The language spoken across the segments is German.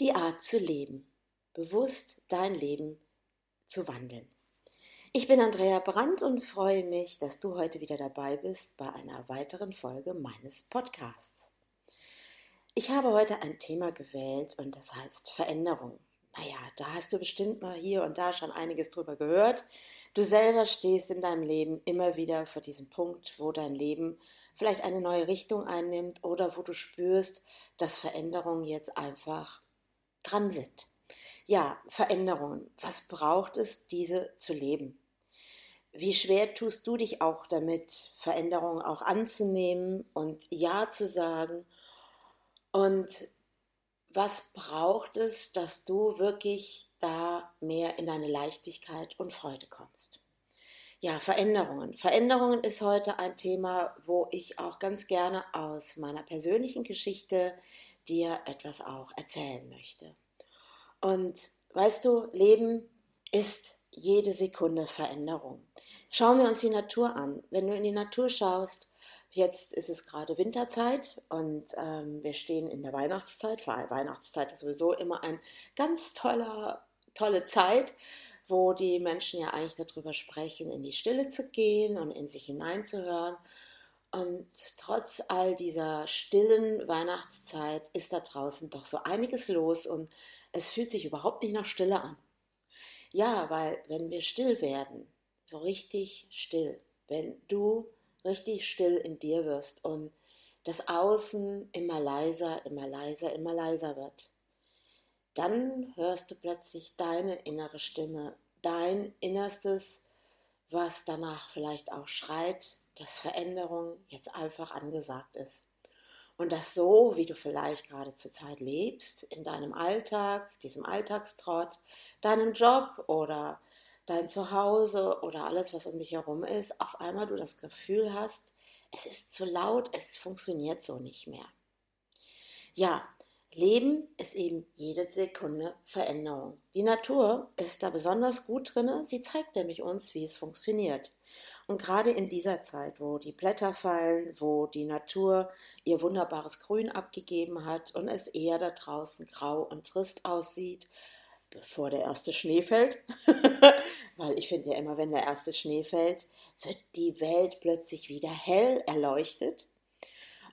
die Art zu leben, bewusst dein Leben zu wandeln. Ich bin Andrea Brandt und freue mich, dass du heute wieder dabei bist bei einer weiteren Folge meines Podcasts. Ich habe heute ein Thema gewählt und das heißt Veränderung. Naja, da hast du bestimmt mal hier und da schon einiges drüber gehört. Du selber stehst in deinem Leben immer wieder vor diesem Punkt, wo dein Leben vielleicht eine neue Richtung einnimmt oder wo du spürst, dass Veränderungen jetzt einfach dran sind. Ja, Veränderungen. Was braucht es, diese zu leben? Wie schwer tust du dich auch damit, Veränderungen auch anzunehmen und Ja zu sagen? Und was braucht es, dass du wirklich da mehr in deine Leichtigkeit und Freude kommst? Ja, Veränderungen. Veränderungen ist heute ein Thema, wo ich auch ganz gerne aus meiner persönlichen Geschichte dir etwas auch erzählen möchte. Und weißt du, Leben ist jede Sekunde Veränderung. Schauen wir uns die Natur an. Wenn du in die Natur schaust, jetzt ist es gerade Winterzeit und ähm, wir stehen in der Weihnachtszeit. Weihnachtszeit ist sowieso immer eine ganz toller, tolle Zeit, wo die Menschen ja eigentlich darüber sprechen, in die Stille zu gehen und in sich hineinzuhören. Und trotz all dieser stillen Weihnachtszeit ist da draußen doch so einiges los und es fühlt sich überhaupt nicht nach Stille an. Ja, weil wenn wir still werden, so richtig still, wenn du richtig still in dir wirst und das Außen immer leiser, immer leiser, immer leiser wird, dann hörst du plötzlich deine innere Stimme, dein Innerstes, was danach vielleicht auch schreit, dass Veränderung jetzt einfach angesagt ist. Und das so, wie du vielleicht gerade zur Zeit lebst, in deinem Alltag, diesem Alltagstrott, deinem Job oder dein Zuhause oder alles, was um dich herum ist, auf einmal du das Gefühl hast, es ist zu laut, es funktioniert so nicht mehr. Ja, Leben ist eben jede Sekunde Veränderung. Die Natur ist da besonders gut drin, sie zeigt nämlich uns, wie es funktioniert. Und gerade in dieser Zeit, wo die Blätter fallen, wo die Natur ihr wunderbares Grün abgegeben hat und es eher da draußen grau und trist aussieht, bevor der erste Schnee fällt, weil ich finde ja immer, wenn der erste Schnee fällt, wird die Welt plötzlich wieder hell erleuchtet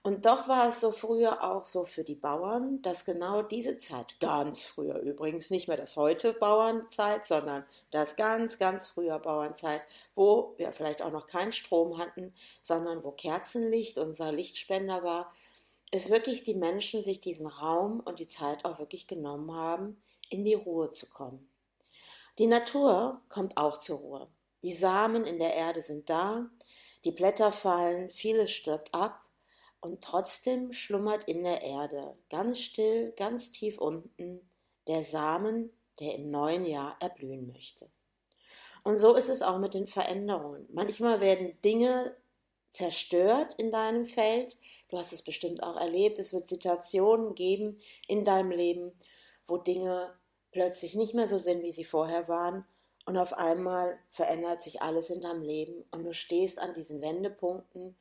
und doch war es so früher auch so für die Bauern, dass genau diese Zeit, ganz früher übrigens, nicht mehr das heute Bauernzeit, sondern das ganz, ganz früher Bauernzeit, wo wir vielleicht auch noch keinen Strom hatten, sondern wo Kerzenlicht unser Lichtspender war, ist wirklich die Menschen sich diesen Raum und die Zeit auch wirklich genommen haben, in die Ruhe zu kommen. Die Natur kommt auch zur Ruhe. Die Samen in der Erde sind da, die Blätter fallen, vieles stirbt ab und trotzdem schlummert in der Erde, ganz still, ganz tief unten, der Samen, der im neuen Jahr erblühen möchte. Und so ist es auch mit den Veränderungen. Manchmal werden Dinge zerstört in deinem Feld. Du hast es bestimmt auch erlebt. Es wird Situationen geben in deinem Leben, wo Dinge plötzlich nicht mehr so sind, wie sie vorher waren. Und auf einmal verändert sich alles in deinem Leben und du stehst an diesen Wendepunkten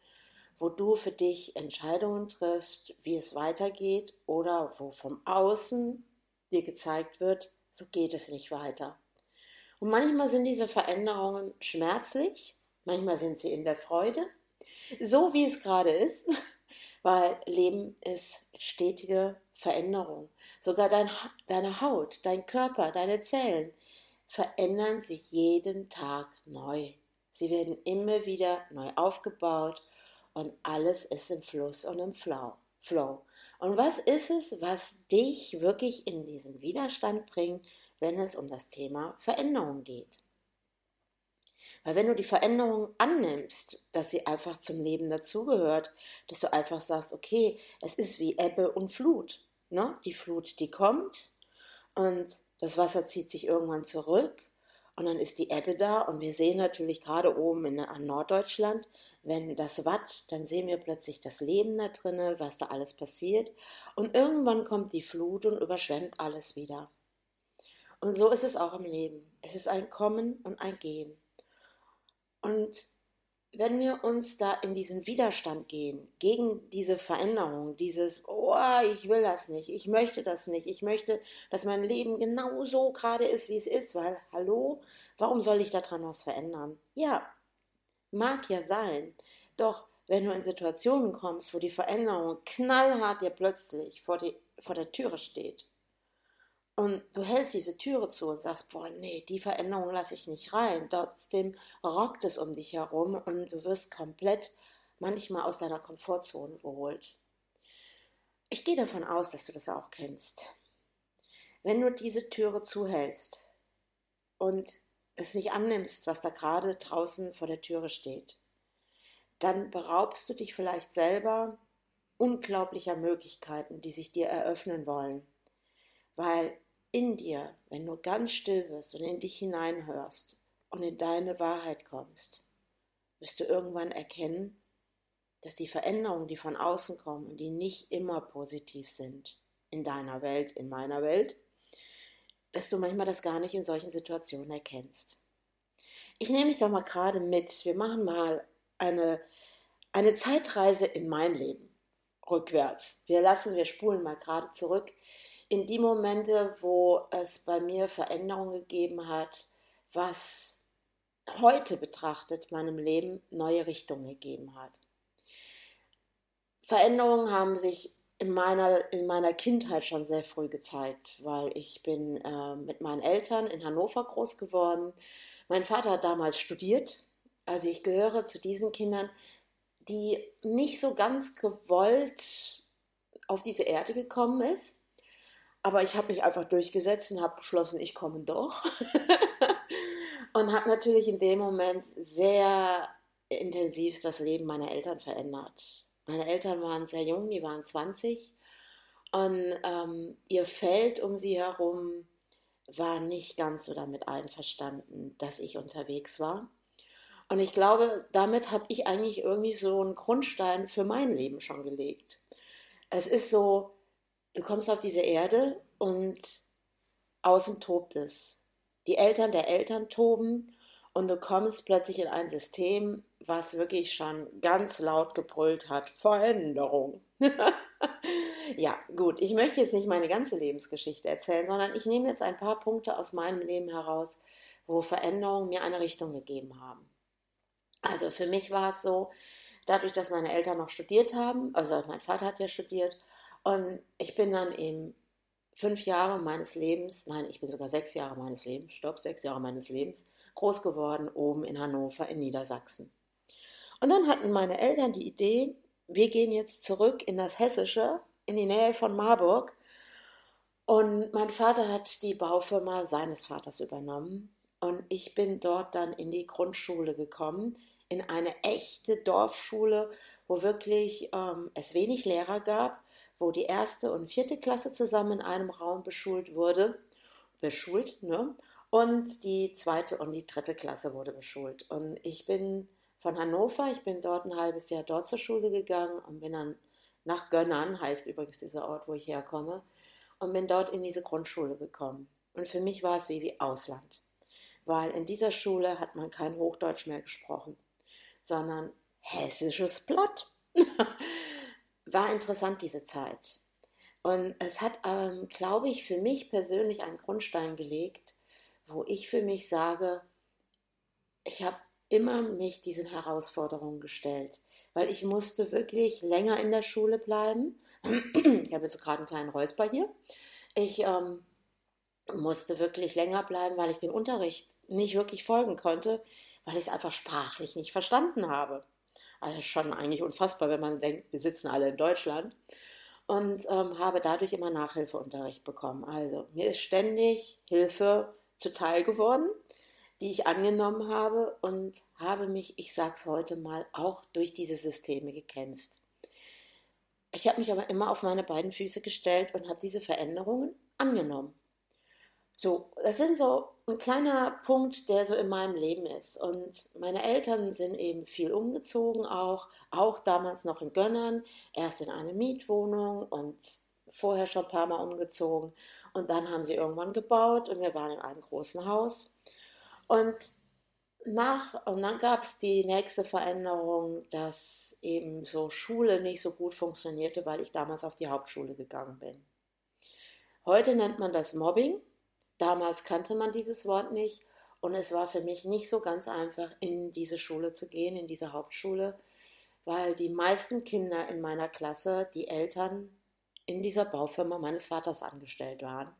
wo du für dich Entscheidungen triffst, wie es weitergeht oder wo vom Außen dir gezeigt wird, so geht es nicht weiter. Und manchmal sind diese Veränderungen schmerzlich, manchmal sind sie in der Freude, so wie es gerade ist, weil Leben ist stetige Veränderung. Sogar dein, deine Haut, dein Körper, deine Zellen verändern sich jeden Tag neu. Sie werden immer wieder neu aufgebaut und alles ist im Fluss und im Flow. Und was ist es, was dich wirklich in diesen Widerstand bringt, wenn es um das Thema Veränderung geht? Weil wenn du die Veränderung annimmst, dass sie einfach zum Leben dazugehört, dass du einfach sagst, okay, es ist wie Ebbe und Flut. Ne? Die Flut, die kommt und das Wasser zieht sich irgendwann zurück und dann ist die Ebbe da und wir sehen natürlich gerade oben in, an Norddeutschland, wenn das Watt, dann sehen wir plötzlich das Leben da drinnen, was da alles passiert. Und irgendwann kommt die Flut und überschwemmt alles wieder. Und so ist es auch im Leben. Es ist ein Kommen und ein Gehen. Und wenn wir uns da in diesen Widerstand gehen, gegen diese Veränderung, dieses, oh, ich will das nicht, ich möchte das nicht, ich möchte, dass mein Leben genau so gerade ist, wie es ist, weil, hallo, warum soll ich daran was verändern? Ja, mag ja sein, doch wenn du in Situationen kommst, wo die Veränderung knallhart dir plötzlich vor, die, vor der Türe steht, und du hältst diese Türe zu und sagst, boah, nee, die Veränderung lasse ich nicht rein. Trotzdem rockt es um dich herum und du wirst komplett manchmal aus deiner Komfortzone geholt. Ich gehe davon aus, dass du das auch kennst. Wenn du diese Türe zuhältst und es nicht annimmst, was da gerade draußen vor der Türe steht, dann beraubst du dich vielleicht selber unglaublicher Möglichkeiten, die sich dir eröffnen wollen. Weil in dir, wenn du ganz still wirst und in dich hineinhörst und in deine Wahrheit kommst, wirst du irgendwann erkennen, dass die Veränderungen, die von außen kommen und die nicht immer positiv sind, in deiner Welt, in meiner Welt, dass du manchmal das gar nicht in solchen Situationen erkennst. Ich nehme mich doch mal gerade mit. Wir machen mal eine, eine Zeitreise in mein Leben. Rückwärts. Wir lassen, wir spulen mal gerade zurück in die Momente, wo es bei mir Veränderungen gegeben hat, was heute betrachtet meinem Leben neue Richtungen gegeben hat. Veränderungen haben sich in meiner, in meiner Kindheit schon sehr früh gezeigt, weil ich bin äh, mit meinen Eltern in Hannover groß geworden. Mein Vater hat damals studiert, also ich gehöre zu diesen Kindern, die nicht so ganz gewollt auf diese Erde gekommen ist. Aber ich habe mich einfach durchgesetzt und habe beschlossen, ich komme doch. und habe natürlich in dem Moment sehr intensiv das Leben meiner Eltern verändert. Meine Eltern waren sehr jung, die waren 20 und ähm, ihr Feld um sie herum war nicht ganz so damit einverstanden, dass ich unterwegs war. Und ich glaube, damit habe ich eigentlich irgendwie so einen Grundstein für mein Leben schon gelegt. Es ist so, du kommst auf diese Erde und außen tobt es. Die Eltern der Eltern toben und du kommst plötzlich in ein System, was wirklich schon ganz laut gebrüllt hat. Veränderung. ja, gut. Ich möchte jetzt nicht meine ganze Lebensgeschichte erzählen, sondern ich nehme jetzt ein paar Punkte aus meinem Leben heraus, wo Veränderungen mir eine Richtung gegeben haben. Also für mich war es so, dadurch, dass meine Eltern noch studiert haben, also mein Vater hat ja studiert, und ich bin dann eben fünf Jahre meines Lebens, nein, ich bin sogar sechs Jahre meines Lebens, stopp, sechs Jahre meines Lebens, groß geworden oben in Hannover in Niedersachsen. Und dann hatten meine Eltern die Idee, wir gehen jetzt zurück in das Hessische, in die Nähe von Marburg. Und mein Vater hat die Baufirma seines Vaters übernommen. Und ich bin dort dann in die Grundschule gekommen, in eine echte Dorfschule, wo wirklich ähm, es wenig Lehrer gab, wo die erste und vierte Klasse zusammen in einem Raum beschult wurde, beschult, ne? Und die zweite und die dritte Klasse wurde beschult. Und ich bin von Hannover, ich bin dort ein halbes Jahr dort zur Schule gegangen und bin dann nach Gönnern, heißt übrigens dieser Ort, wo ich herkomme, und bin dort in diese Grundschule gekommen. Und für mich war es wie, wie Ausland, weil in dieser Schule hat man kein Hochdeutsch mehr gesprochen sondern hessisches Plott. War interessant diese Zeit. Und es hat, ähm, glaube ich, für mich persönlich einen Grundstein gelegt, wo ich für mich sage, ich habe immer mich diesen Herausforderungen gestellt, weil ich musste wirklich länger in der Schule bleiben. Ich habe so gerade einen kleinen Räusper hier. Ich ähm, musste wirklich länger bleiben, weil ich dem Unterricht nicht wirklich folgen konnte weil ich es einfach sprachlich nicht verstanden habe. Also schon eigentlich unfassbar, wenn man denkt, wir sitzen alle in Deutschland. Und ähm, habe dadurch immer Nachhilfeunterricht bekommen. Also mir ist ständig Hilfe zuteil geworden, die ich angenommen habe und habe mich, ich sage es heute mal, auch durch diese Systeme gekämpft. Ich habe mich aber immer auf meine beiden Füße gestellt und habe diese Veränderungen angenommen. So, das sind so ein kleiner Punkt, der so in meinem Leben ist. Und meine Eltern sind eben viel umgezogen, auch, auch damals noch in Gönnern, erst in eine Mietwohnung und vorher schon ein paar Mal umgezogen. Und dann haben sie irgendwann gebaut und wir waren in einem großen Haus. Und nach, und dann gab es die nächste Veränderung, dass eben so Schule nicht so gut funktionierte, weil ich damals auf die Hauptschule gegangen bin. Heute nennt man das Mobbing. Damals kannte man dieses Wort nicht und es war für mich nicht so ganz einfach, in diese Schule zu gehen, in diese Hauptschule, weil die meisten Kinder in meiner Klasse, die Eltern in dieser Baufirma meines Vaters angestellt waren.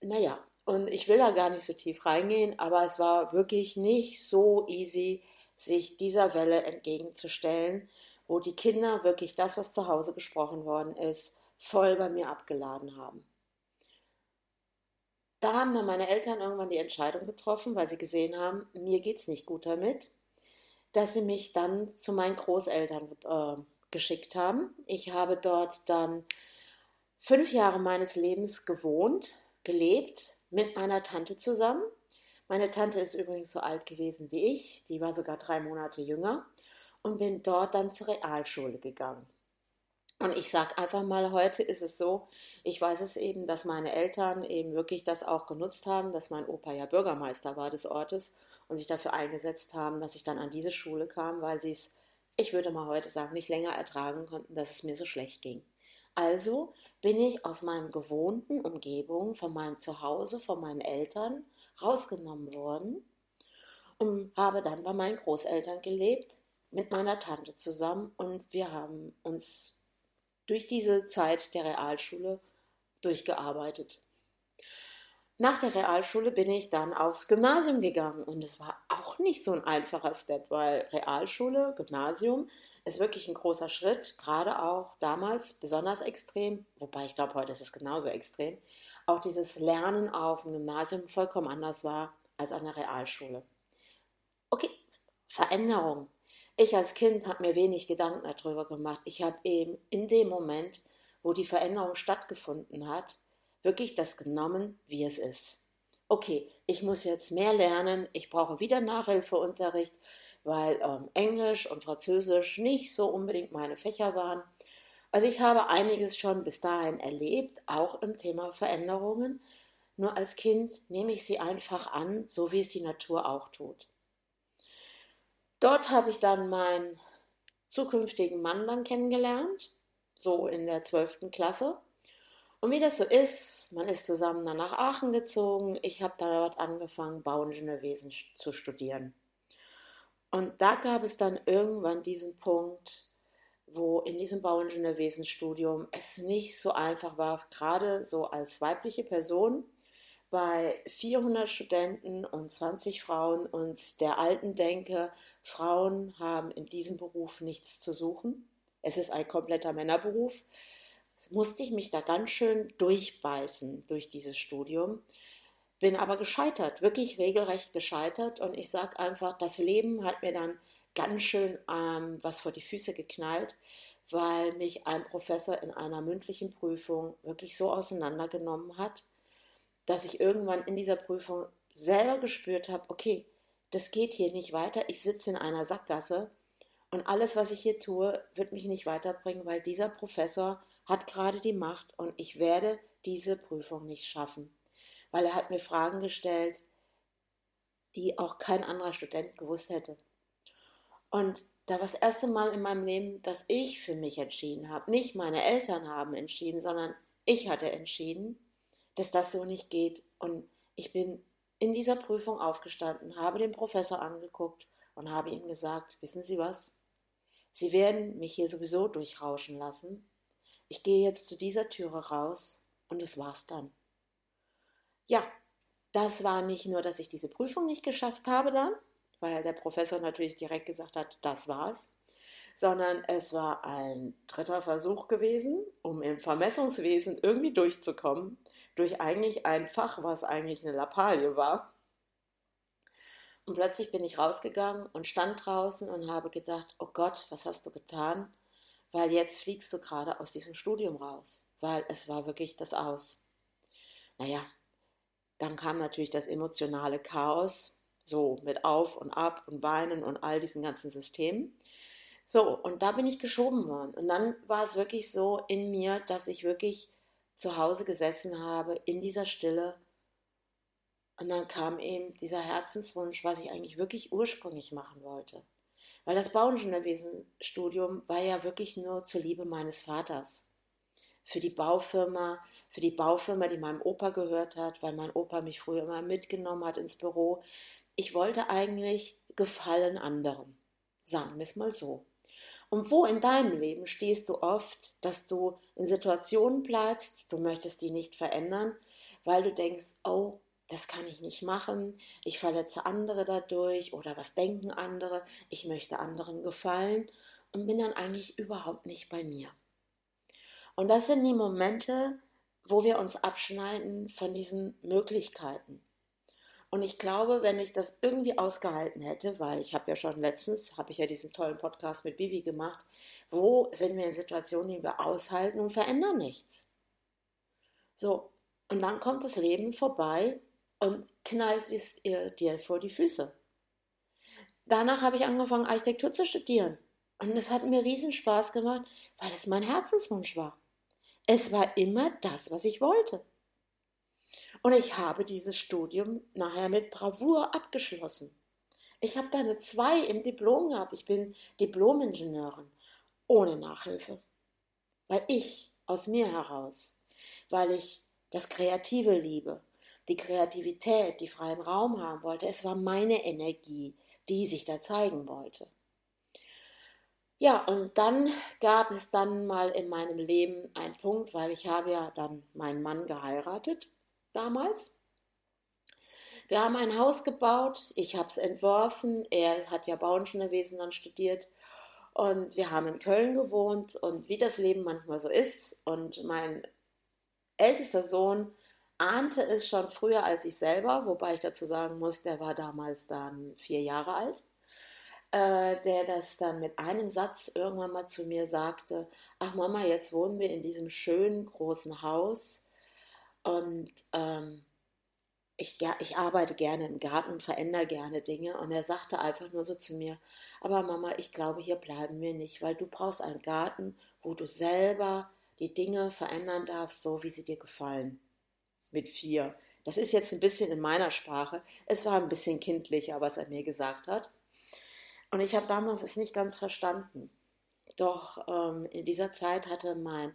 Naja, und ich will da gar nicht so tief reingehen, aber es war wirklich nicht so easy, sich dieser Welle entgegenzustellen, wo die Kinder wirklich das, was zu Hause besprochen worden ist, voll bei mir abgeladen haben. Da haben dann meine Eltern irgendwann die Entscheidung getroffen, weil sie gesehen haben, mir geht es nicht gut damit, dass sie mich dann zu meinen Großeltern äh, geschickt haben. Ich habe dort dann fünf Jahre meines Lebens gewohnt, gelebt, mit meiner Tante zusammen. Meine Tante ist übrigens so alt gewesen wie ich, sie war sogar drei Monate jünger und bin dort dann zur Realschule gegangen. Und ich sage einfach mal, heute ist es so, ich weiß es eben, dass meine Eltern eben wirklich das auch genutzt haben, dass mein Opa ja Bürgermeister war des Ortes und sich dafür eingesetzt haben, dass ich dann an diese Schule kam, weil sie es, ich würde mal heute sagen, nicht länger ertragen konnten, dass es mir so schlecht ging. Also bin ich aus meinem gewohnten Umgebung, von meinem Zuhause, von meinen Eltern rausgenommen worden und habe dann bei meinen Großeltern gelebt, mit meiner Tante zusammen und wir haben uns durch diese Zeit der Realschule durchgearbeitet. Nach der Realschule bin ich dann aufs Gymnasium gegangen und es war auch nicht so ein einfacher Step, weil Realschule, Gymnasium ist wirklich ein großer Schritt, gerade auch damals besonders extrem, wobei ich glaube, heute ist es genauso extrem, auch dieses Lernen auf dem Gymnasium vollkommen anders war als an der Realschule. Okay, Veränderung. Ich als Kind habe mir wenig Gedanken darüber gemacht. Ich habe eben in dem Moment, wo die Veränderung stattgefunden hat, wirklich das genommen, wie es ist. Okay, ich muss jetzt mehr lernen, ich brauche wieder Nachhilfeunterricht, weil ähm, Englisch und Französisch nicht so unbedingt meine Fächer waren. Also ich habe einiges schon bis dahin erlebt, auch im Thema Veränderungen. Nur als Kind nehme ich sie einfach an, so wie es die Natur auch tut. Dort habe ich dann meinen zukünftigen Mann dann kennengelernt, so in der 12. Klasse. Und wie das so ist, man ist zusammen dann nach Aachen gezogen. Ich habe dort angefangen, Bauingenieurwesen zu studieren. Und da gab es dann irgendwann diesen Punkt, wo in diesem Bauingenieurwesenstudium es nicht so einfach war, gerade so als weibliche Person bei 400 Studenten und 20 Frauen und der alten Denke, Frauen haben in diesem Beruf nichts zu suchen. Es ist ein kompletter Männerberuf musste ich mich da ganz schön durchbeißen durch dieses Studium. Bin aber gescheitert, wirklich regelrecht gescheitert. Und ich sage einfach, das Leben hat mir dann ganz schön ähm, was vor die Füße geknallt, weil mich ein Professor in einer mündlichen Prüfung wirklich so auseinandergenommen hat, dass ich irgendwann in dieser Prüfung selber gespürt habe, okay, das geht hier nicht weiter, ich sitze in einer Sackgasse und alles, was ich hier tue, wird mich nicht weiterbringen, weil dieser Professor hat gerade die Macht und ich werde diese Prüfung nicht schaffen, weil er hat mir Fragen gestellt, die auch kein anderer Student gewusst hätte. Und da war das erste Mal in meinem Leben, dass ich für mich entschieden habe. Nicht meine Eltern haben entschieden, sondern ich hatte entschieden, dass das so nicht geht. Und ich bin in dieser Prüfung aufgestanden, habe den Professor angeguckt und habe ihm gesagt, wissen Sie was? Sie werden mich hier sowieso durchrauschen lassen ich gehe jetzt zu dieser Türe raus und das war's dann. Ja, das war nicht nur, dass ich diese Prüfung nicht geschafft habe dann, weil der Professor natürlich direkt gesagt hat, das war's, sondern es war ein dritter Versuch gewesen, um im Vermessungswesen irgendwie durchzukommen, durch eigentlich ein Fach, was eigentlich eine Lappalie war. Und plötzlich bin ich rausgegangen und stand draußen und habe gedacht, oh Gott, was hast du getan? weil jetzt fliegst du gerade aus diesem Studium raus, weil es war wirklich das Aus. Naja, dann kam natürlich das emotionale Chaos, so mit Auf und Ab und Weinen und all diesen ganzen Systemen. So, und da bin ich geschoben worden. Und dann war es wirklich so in mir, dass ich wirklich zu Hause gesessen habe, in dieser Stille Und dann kam eben dieser Herzenswunsch, was ich eigentlich wirklich ursprünglich machen wollte. Weil das Bauingenieurwesenstudium war ja wirklich nur zur Liebe meines Vaters. Für die Baufirma, für die Baufirma, die meinem Opa gehört hat, weil mein Opa mich früher immer mitgenommen hat ins Büro. Ich wollte eigentlich Gefallen anderen. Sagen wir es mal so. Und wo in deinem Leben stehst du oft, dass du in Situationen bleibst, du möchtest die nicht verändern, weil du denkst, oh, das kann ich nicht machen, ich verletze andere dadurch oder was denken andere, ich möchte anderen gefallen und bin dann eigentlich überhaupt nicht bei mir. Und das sind die Momente, wo wir uns abschneiden von diesen Möglichkeiten. Und ich glaube, wenn ich das irgendwie ausgehalten hätte, weil ich habe ja schon letztens, habe ich ja diesen tollen Podcast mit Bibi gemacht, wo sind wir in Situationen, die wir aushalten und verändern nichts. So, und dann kommt das Leben vorbei und knallt es dir vor die Füße. Danach habe ich angefangen, Architektur zu studieren. Und es hat mir riesen Spaß gemacht, weil es mein Herzenswunsch war. Es war immer das, was ich wollte. Und ich habe dieses Studium nachher mit Bravour abgeschlossen. Ich habe da eine 2 im Diplom gehabt. Ich bin Diplomingenieurin ohne Nachhilfe. Weil ich aus mir heraus, weil ich das Kreative liebe, die Kreativität, die freien Raum haben wollte. Es war meine Energie, die sich da zeigen wollte. Ja, und dann gab es dann mal in meinem Leben einen Punkt, weil ich habe ja dann meinen Mann geheiratet damals. Wir haben ein Haus gebaut, ich habe es entworfen, er hat ja Bauingenieurwesen dann studiert. Und wir haben in Köln gewohnt. Und wie das Leben manchmal so ist. Und mein ältester Sohn ahnte es schon früher als ich selber, wobei ich dazu sagen muss, der war damals dann vier Jahre alt, äh, der das dann mit einem Satz irgendwann mal zu mir sagte, ach Mama, jetzt wohnen wir in diesem schönen großen Haus und ähm, ich, ich arbeite gerne im Garten und verändere gerne Dinge. Und er sagte einfach nur so zu mir, aber Mama, ich glaube, hier bleiben wir nicht, weil du brauchst einen Garten, wo du selber die Dinge verändern darfst, so wie sie dir gefallen. Mit vier. Das ist jetzt ein bisschen in meiner Sprache. Es war ein bisschen kindlicher, was er mir gesagt hat. Und ich habe damals es nicht ganz verstanden. Doch ähm, in dieser Zeit hatte mein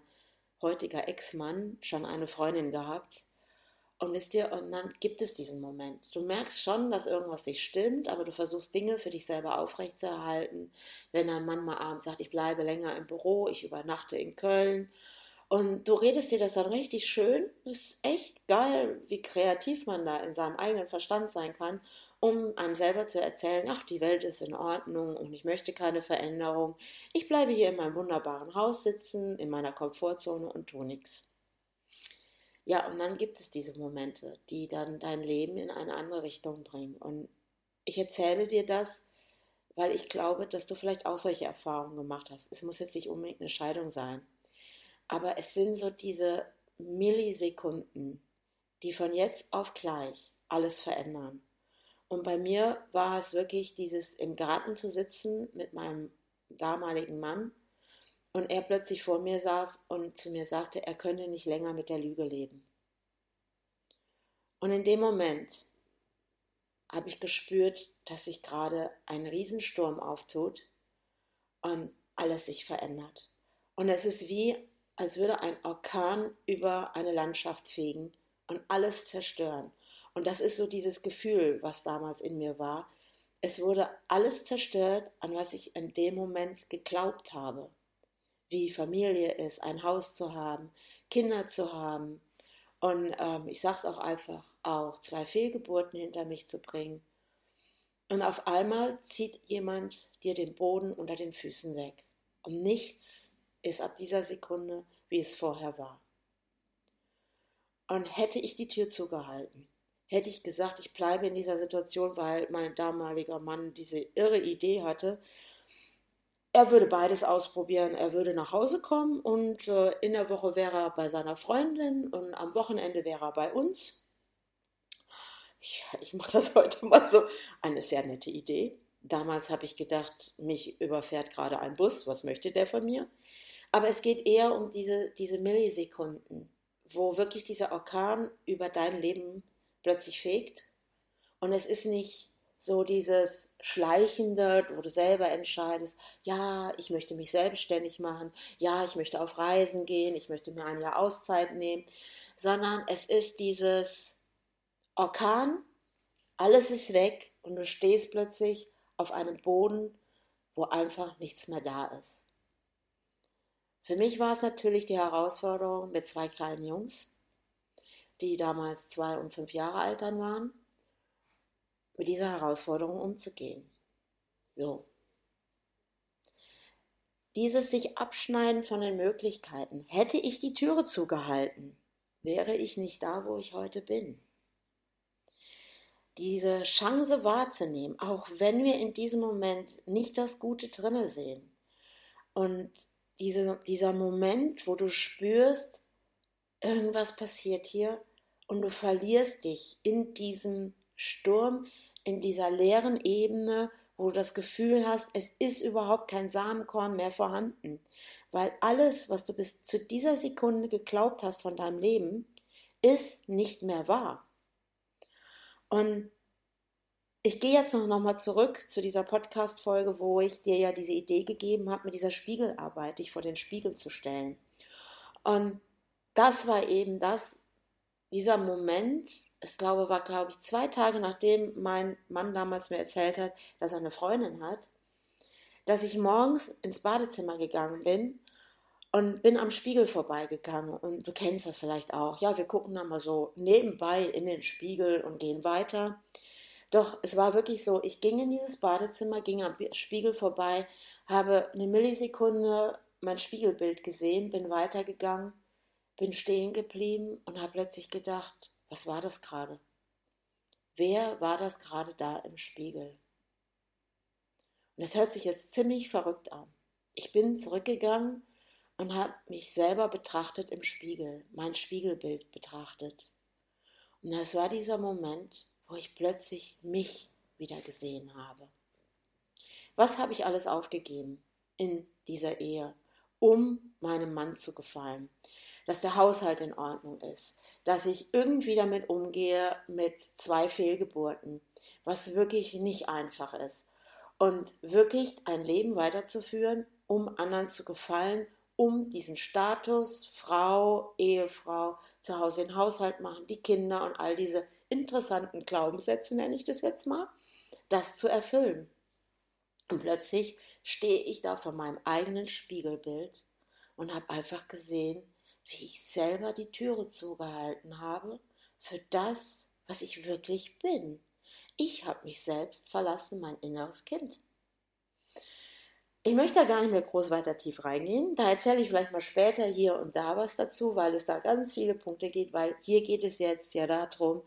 heutiger Ex-Mann schon eine Freundin gehabt. Und wisst ihr, und dann gibt es diesen Moment. Du merkst schon, dass irgendwas nicht stimmt, aber du versuchst Dinge für dich selber aufrechtzuerhalten. Wenn ein Mann mal abends sagt, ich bleibe länger im Büro, ich übernachte in Köln. Und du redest dir das dann richtig schön. Das ist echt geil, wie kreativ man da in seinem eigenen Verstand sein kann um einem selber zu erzählen, ach, die Welt ist in Ordnung und ich möchte keine Veränderung. Ich bleibe hier in meinem wunderbaren Haus sitzen, in meiner Komfortzone und tue nichts. Ja, und dann gibt es diese Momente, die dann dein Leben in eine andere Richtung bringen. Und ich erzähle dir das, weil ich glaube, dass du vielleicht auch solche Erfahrungen gemacht hast. Es muss jetzt nicht unbedingt eine Scheidung sein. Aber es sind so diese Millisekunden, die von jetzt auf gleich alles verändern. Und bei mir war es wirklich dieses im Garten zu sitzen mit meinem damaligen Mann und er plötzlich vor mir saß und zu mir sagte, er könne nicht länger mit der Lüge leben. Und in dem Moment habe ich gespürt, dass sich gerade ein Riesensturm auftut und alles sich verändert. Und es ist wie, als würde ein Orkan über eine Landschaft fegen und alles zerstören. Und das ist so dieses Gefühl, was damals in mir war. Es wurde alles zerstört, an was ich in dem Moment geglaubt habe. Wie Familie ist, ein Haus zu haben, Kinder zu haben. Und ähm, ich es auch einfach, auch zwei Fehlgeburten hinter mich zu bringen. Und auf einmal zieht jemand dir den Boden unter den Füßen weg. Und nichts ist ab dieser Sekunde, wie es vorher war. Und hätte ich die Tür zugehalten, hätte ich gesagt, ich bleibe in dieser Situation, weil mein damaliger Mann diese irre Idee hatte. Er würde beides ausprobieren. Er würde nach Hause kommen und äh, in der Woche wäre er bei seiner Freundin und am Wochenende wäre er bei uns. Ich, ich mache das heute mal so. Eine sehr nette Idee. Damals habe ich gedacht, mich überfährt gerade ein Bus. Was möchte der von mir? Aber es geht eher um diese, diese Millisekunden, wo wirklich dieser Orkan über dein Leben plötzlich fegt Und es ist nicht so dieses Schleichende, wo du selber entscheidest, ja, ich möchte mich selbstständig machen, ja, ich möchte auf Reisen gehen, ich möchte mir ein Jahr Auszeit nehmen, sondern es ist dieses Orkan, alles ist weg und du stehst plötzlich auf einem Boden, wo einfach nichts mehr da ist. Für mich war es natürlich die Herausforderung mit zwei kleinen Jungs, die damals zwei und fünf Jahre alt dann waren, mit dieser Herausforderung umzugehen. So. Dieses sich abschneiden von den Möglichkeiten. Hätte ich die Türe zugehalten, wäre ich nicht da, wo ich heute bin. Diese Chance wahrzunehmen, auch wenn wir in diesem Moment nicht das Gute drinne sehen. Und diese, dieser Moment, wo du spürst, irgendwas passiert hier und du verlierst dich in diesem Sturm, in dieser leeren Ebene, wo du das Gefühl hast, es ist überhaupt kein Samenkorn mehr vorhanden, weil alles, was du bis zu dieser Sekunde geglaubt hast von deinem Leben, ist nicht mehr wahr. Und ich gehe jetzt noch, noch mal zurück zu dieser Podcast-Folge, wo ich dir ja diese Idee gegeben habe, mit dieser Spiegelarbeit dich vor den Spiegel zu stellen. Und das war eben das, dieser Moment, es glaube, war, glaube ich, zwei Tage nachdem mein Mann damals mir erzählt hat, dass er eine Freundin hat, dass ich morgens ins Badezimmer gegangen bin und bin am Spiegel vorbeigegangen. Und du kennst das vielleicht auch. Ja, wir gucken dann mal so nebenbei in den Spiegel und gehen weiter. Doch es war wirklich so, ich ging in dieses Badezimmer, ging am Spiegel vorbei, habe eine Millisekunde mein Spiegelbild gesehen, bin weitergegangen bin stehen geblieben und habe plötzlich gedacht, was war das gerade? Wer war das gerade da im Spiegel? Und es hört sich jetzt ziemlich verrückt an. Ich bin zurückgegangen und habe mich selber betrachtet im Spiegel, mein Spiegelbild betrachtet. Und das war dieser Moment, wo ich plötzlich mich wieder gesehen habe. Was habe ich alles aufgegeben in dieser Ehe, um meinem Mann zu gefallen? dass der Haushalt in Ordnung ist, dass ich irgendwie damit umgehe mit zwei Fehlgeburten, was wirklich nicht einfach ist. Und wirklich ein Leben weiterzuführen, um anderen zu gefallen, um diesen Status Frau, Ehefrau, zu Hause den Haushalt machen, die Kinder und all diese interessanten Glaubenssätze, nenne ich das jetzt mal, das zu erfüllen. Und plötzlich stehe ich da vor meinem eigenen Spiegelbild und habe einfach gesehen, wie ich selber die Türe zugehalten habe für das, was ich wirklich bin. Ich habe mich selbst verlassen, mein inneres Kind. Ich möchte da gar nicht mehr groß weiter tief reingehen. Da erzähle ich vielleicht mal später hier und da was dazu, weil es da ganz viele Punkte geht, weil hier geht es jetzt ja darum,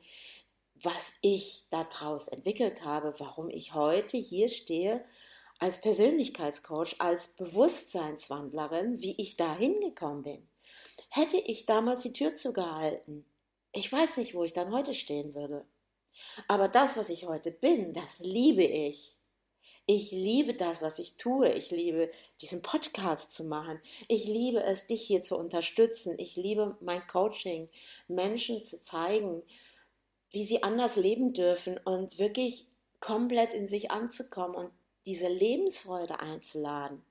was ich daraus entwickelt habe, warum ich heute hier stehe als Persönlichkeitscoach, als Bewusstseinswandlerin, wie ich da hingekommen bin. Hätte ich damals die Tür zugehalten, ich weiß nicht, wo ich dann heute stehen würde. Aber das, was ich heute bin, das liebe ich. Ich liebe das, was ich tue. Ich liebe diesen Podcast zu machen. Ich liebe es, dich hier zu unterstützen. Ich liebe mein Coaching, Menschen zu zeigen, wie sie anders leben dürfen und wirklich komplett in sich anzukommen und diese Lebensfreude einzuladen.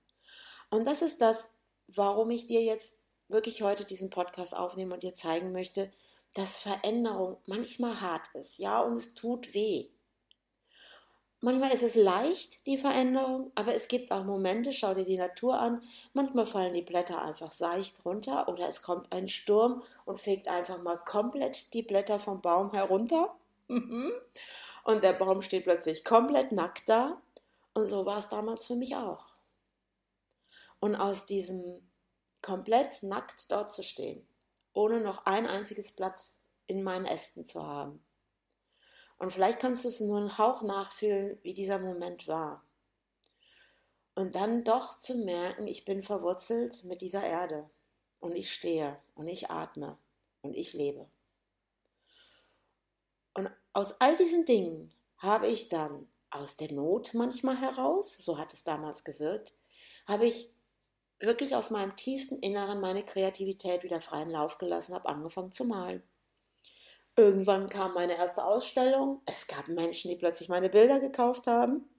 Und das ist das, warum ich dir jetzt wirklich heute diesen Podcast aufnehmen und dir zeigen möchte, dass Veränderung manchmal hart ist, ja, und es tut weh. Manchmal ist es leicht, die Veränderung, aber es gibt auch Momente, schau dir die Natur an, manchmal fallen die Blätter einfach seicht runter oder es kommt ein Sturm und fegt einfach mal komplett die Blätter vom Baum herunter. und der Baum steht plötzlich komplett nackt da. Und so war es damals für mich auch. Und aus diesem komplett nackt dort zu stehen, ohne noch ein einziges Blatt in meinen Ästen zu haben. Und vielleicht kannst du es nur einen Hauch nachfühlen, wie dieser Moment war. Und dann doch zu merken, ich bin verwurzelt mit dieser Erde und ich stehe und ich atme und ich lebe. Und aus all diesen Dingen habe ich dann aus der Not manchmal heraus, so hat es damals gewirkt, habe ich wirklich aus meinem tiefsten Inneren meine Kreativität wieder freien Lauf gelassen, habe angefangen zu malen. Irgendwann kam meine erste Ausstellung. Es gab Menschen, die plötzlich meine Bilder gekauft haben.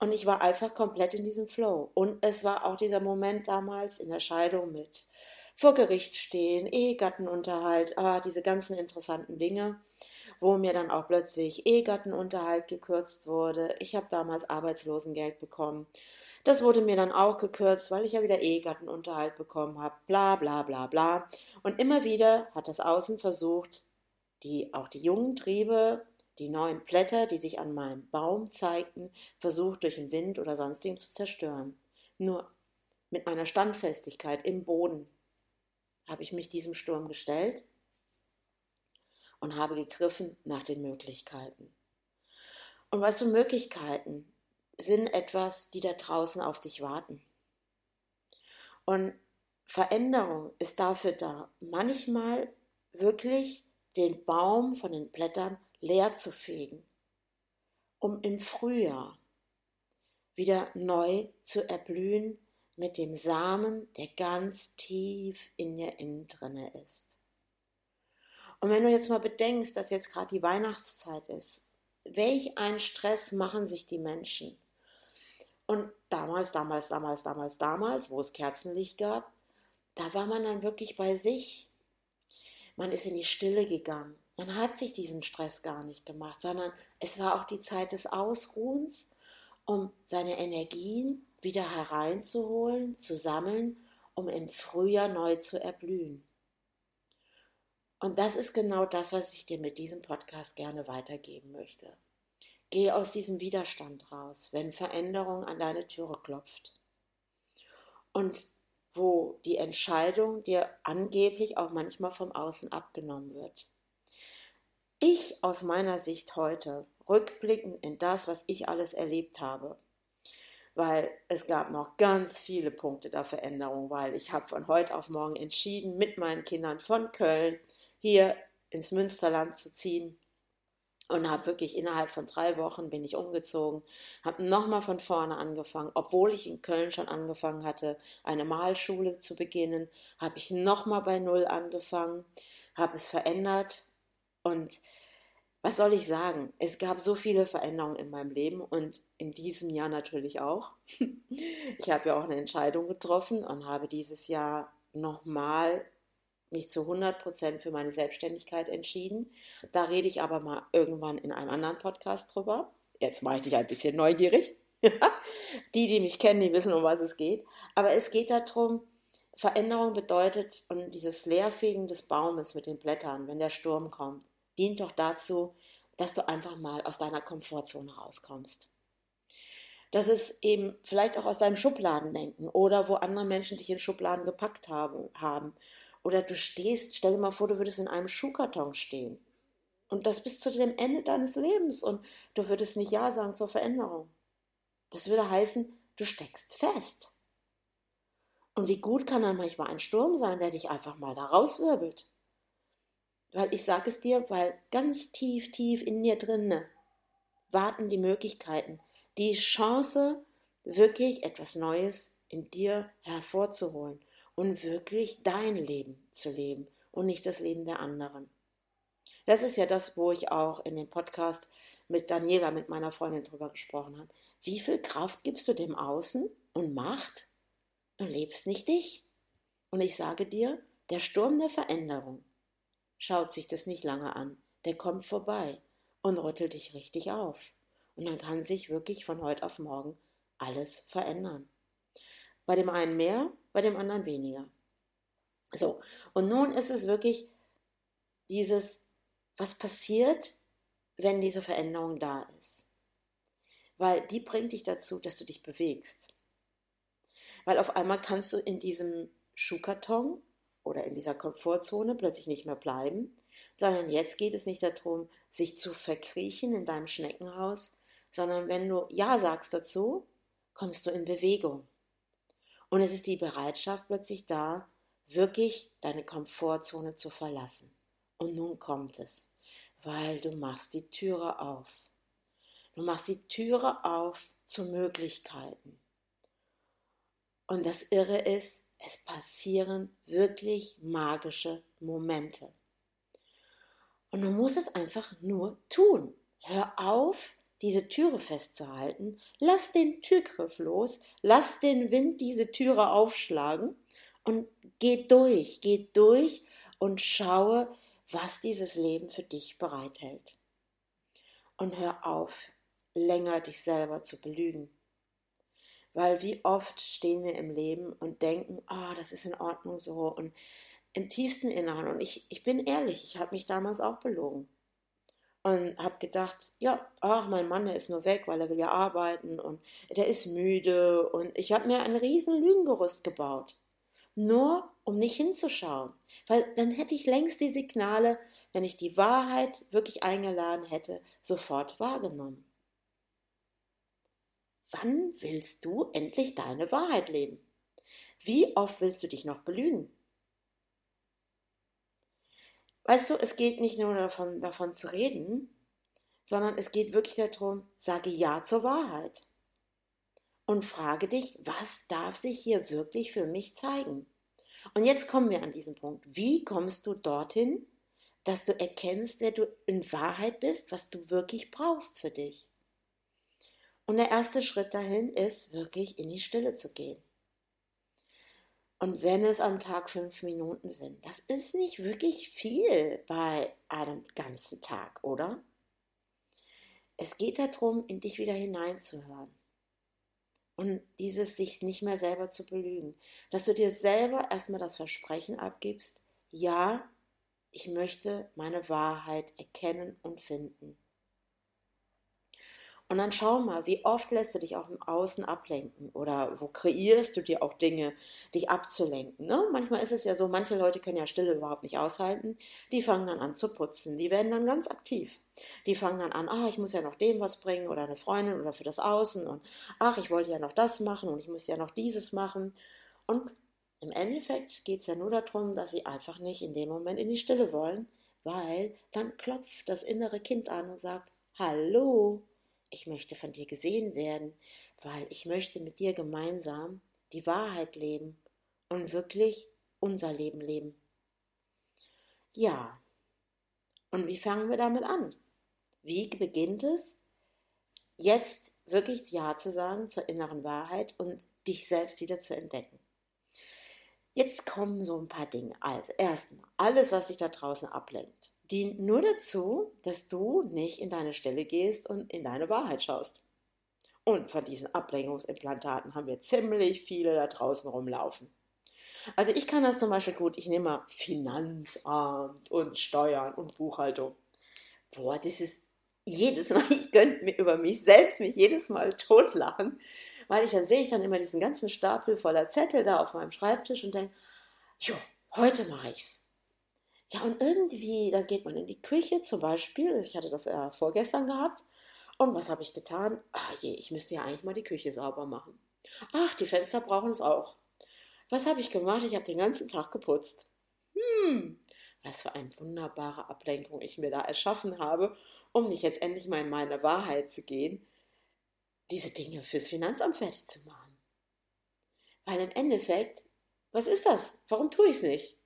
Und ich war einfach komplett in diesem Flow. Und es war auch dieser Moment damals in der Scheidung mit vor Gericht stehen, Ehegattenunterhalt, ah, diese ganzen interessanten Dinge, wo mir dann auch plötzlich Ehegattenunterhalt gekürzt wurde. Ich habe damals Arbeitslosengeld bekommen. Das wurde mir dann auch gekürzt, weil ich ja wieder Ehegattenunterhalt bekommen habe. Bla bla bla bla. Und immer wieder hat das Außen versucht, die, auch die jungen Triebe, die neuen Blätter, die sich an meinem Baum zeigten, versucht durch den Wind oder sonstigen zu zerstören. Nur mit meiner Standfestigkeit im Boden habe ich mich diesem Sturm gestellt und habe gegriffen nach den Möglichkeiten. Und weißt du, Möglichkeiten sind etwas, die da draußen auf dich warten. Und Veränderung ist dafür da, manchmal wirklich den Baum von den Blättern leer zu fegen, um im Frühjahr wieder neu zu erblühen mit dem Samen, der ganz tief in dir innen drinne ist. Und wenn du jetzt mal bedenkst, dass jetzt gerade die Weihnachtszeit ist, welch einen Stress machen sich die Menschen? Und damals, damals, damals, damals, damals, wo es Kerzenlicht gab, da war man dann wirklich bei sich. Man ist in die Stille gegangen. Man hat sich diesen Stress gar nicht gemacht, sondern es war auch die Zeit des Ausruhens, um seine Energien wieder hereinzuholen, zu sammeln, um im Frühjahr neu zu erblühen. Und das ist genau das, was ich dir mit diesem Podcast gerne weitergeben möchte. Geh aus diesem Widerstand raus, wenn Veränderung an deine Türe klopft. Und wo die Entscheidung dir angeblich auch manchmal vom Außen abgenommen wird. Ich aus meiner Sicht heute, rückblickend in das, was ich alles erlebt habe, weil es gab noch ganz viele Punkte der Veränderung, weil ich habe von heute auf morgen entschieden, mit meinen Kindern von Köln hier ins Münsterland zu ziehen und habe wirklich innerhalb von drei Wochen bin ich umgezogen, habe nochmal von vorne angefangen, obwohl ich in Köln schon angefangen hatte, eine Malschule zu beginnen, habe ich nochmal bei Null angefangen, habe es verändert und was soll ich sagen? Es gab so viele Veränderungen in meinem Leben und in diesem Jahr natürlich auch. Ich habe ja auch eine Entscheidung getroffen und habe dieses Jahr nochmal mich zu 100% für meine Selbstständigkeit entschieden. Da rede ich aber mal irgendwann in einem anderen Podcast drüber. Jetzt mache ich dich ein bisschen neugierig. die, die mich kennen, die wissen, um was es geht. Aber es geht darum, Veränderung bedeutet und dieses Leerfegen des Baumes mit den Blättern, wenn der Sturm kommt, dient doch dazu, dass du einfach mal aus deiner Komfortzone rauskommst. Das ist eben vielleicht auch aus deinem Schubladendenken oder wo andere Menschen dich in Schubladen gepackt haben, haben. Oder du stehst, stell dir mal vor, du würdest in einem Schuhkarton stehen. Und das bis zu dem Ende deines Lebens. Und du würdest nicht Ja sagen zur Veränderung. Das würde heißen, du steckst fest. Und wie gut kann dann manchmal ein Sturm sein, der dich einfach mal da rauswirbelt. Weil ich sage es dir, weil ganz tief, tief in dir drinne warten die Möglichkeiten, die Chance, wirklich etwas Neues in dir hervorzuholen und wirklich dein Leben zu leben und nicht das Leben der anderen. Das ist ja das, wo ich auch in dem Podcast mit Daniela, mit meiner Freundin drüber gesprochen habe. Wie viel Kraft gibst du dem Außen und Macht und lebst nicht dich? Und ich sage dir, der Sturm der Veränderung, schaut sich das nicht lange an. Der kommt vorbei und rüttelt dich richtig auf. Und dann kann sich wirklich von heute auf morgen alles verändern. Bei dem einen mehr, bei dem anderen weniger. So, und nun ist es wirklich dieses, was passiert, wenn diese Veränderung da ist. Weil die bringt dich dazu, dass du dich bewegst. Weil auf einmal kannst du in diesem Schuhkarton oder in dieser Komfortzone plötzlich nicht mehr bleiben, sondern jetzt geht es nicht darum, sich zu verkriechen in deinem Schneckenhaus, sondern wenn du Ja sagst dazu, kommst du in Bewegung. Und es ist die Bereitschaft plötzlich da, wirklich deine Komfortzone zu verlassen. Und nun kommt es, weil du machst die Türe auf. Du machst die Türe auf zu Möglichkeiten. Und das Irre ist, es passieren wirklich magische Momente. Und du musst es einfach nur tun. Hör auf, diese Türe festzuhalten. Lass den Türgriff los. Lass den Wind diese Türe aufschlagen. Und geh durch, geh durch und schaue, was dieses Leben für dich bereithält. Und hör auf, länger dich selber zu belügen. Weil wie oft stehen wir im Leben und denken, ah, oh, das ist in Ordnung so und im tiefsten Inneren. Und ich, ich bin ehrlich, ich habe mich damals auch belogen. Und habe gedacht, ja, ach, mein Mann, der ist nur weg, weil er will ja arbeiten und der ist müde. Und ich habe mir ein riesen Lügengerüst gebaut. Nur um nicht hinzuschauen. Weil dann hätte ich längst die Signale, wenn ich die Wahrheit wirklich eingeladen hätte, sofort wahrgenommen. Wann willst du endlich deine Wahrheit leben? Wie oft willst du dich noch belügen? Weißt du, es geht nicht nur davon, davon zu reden, sondern es geht wirklich darum, sage Ja zur Wahrheit. Und frage dich, was darf sich hier wirklich für mich zeigen? Und jetzt kommen wir an diesen Punkt. Wie kommst du dorthin, dass du erkennst, wer du in Wahrheit bist, was du wirklich brauchst für dich? Und der erste Schritt dahin ist, wirklich in die Stille zu gehen. Und wenn es am Tag fünf Minuten sind, das ist nicht wirklich viel bei einem ganzen Tag, oder? Es geht darum, in dich wieder hineinzuhören. Und dieses sich nicht mehr selber zu belügen. Dass du dir selber erstmal das Versprechen abgibst, ja, ich möchte meine Wahrheit erkennen und finden. Und dann schau mal, wie oft lässt du dich auch im Außen ablenken oder wo kreierst du dir auch Dinge, dich abzulenken. Ne? Manchmal ist es ja so, manche Leute können ja Stille überhaupt nicht aushalten, die fangen dann an zu putzen, die werden dann ganz aktiv. Die fangen dann an, ah, ich muss ja noch dem was bringen oder eine Freundin oder für das Außen und ach, ich wollte ja noch das machen und ich muss ja noch dieses machen. Und im Endeffekt geht es ja nur darum, dass sie einfach nicht in dem Moment in die Stille wollen, weil dann klopft das innere Kind an und sagt, hallo, ich möchte von dir gesehen werden, weil ich möchte mit dir gemeinsam die Wahrheit leben und wirklich unser Leben leben. Ja, und wie fangen wir damit an? Wie beginnt es? Jetzt wirklich Ja zu sagen zur inneren Wahrheit und dich selbst wieder zu entdecken. Jetzt kommen so ein paar Dinge. Also erstmal, alles, was dich da draußen ablenkt dient nur dazu, dass du nicht in deine Stelle gehst und in deine Wahrheit schaust. Und von diesen Ablenkungsimplantaten haben wir ziemlich viele da draußen rumlaufen. Also ich kann das zum Beispiel gut, ich nehme mal Finanzamt und Steuern und Buchhaltung. Boah, das ist jedes Mal, ich könnte mir über mich selbst mich jedes Mal totlachen, weil ich dann sehe ich dann immer diesen ganzen Stapel voller Zettel da auf meinem Schreibtisch und denke, jo, heute mache ich's. Ja, und irgendwie, dann geht man in die Küche zum Beispiel. Ich hatte das äh, vorgestern gehabt. Und was habe ich getan? Ach je, ich müsste ja eigentlich mal die Küche sauber machen. Ach, die Fenster brauchen es auch. Was habe ich gemacht? Ich habe den ganzen Tag geputzt. Hm, was für eine wunderbare Ablenkung ich mir da erschaffen habe, um nicht jetzt endlich mal in meine Wahrheit zu gehen, diese Dinge fürs Finanzamt fertig zu machen. Weil im Endeffekt, was ist das? Warum tue ich es nicht?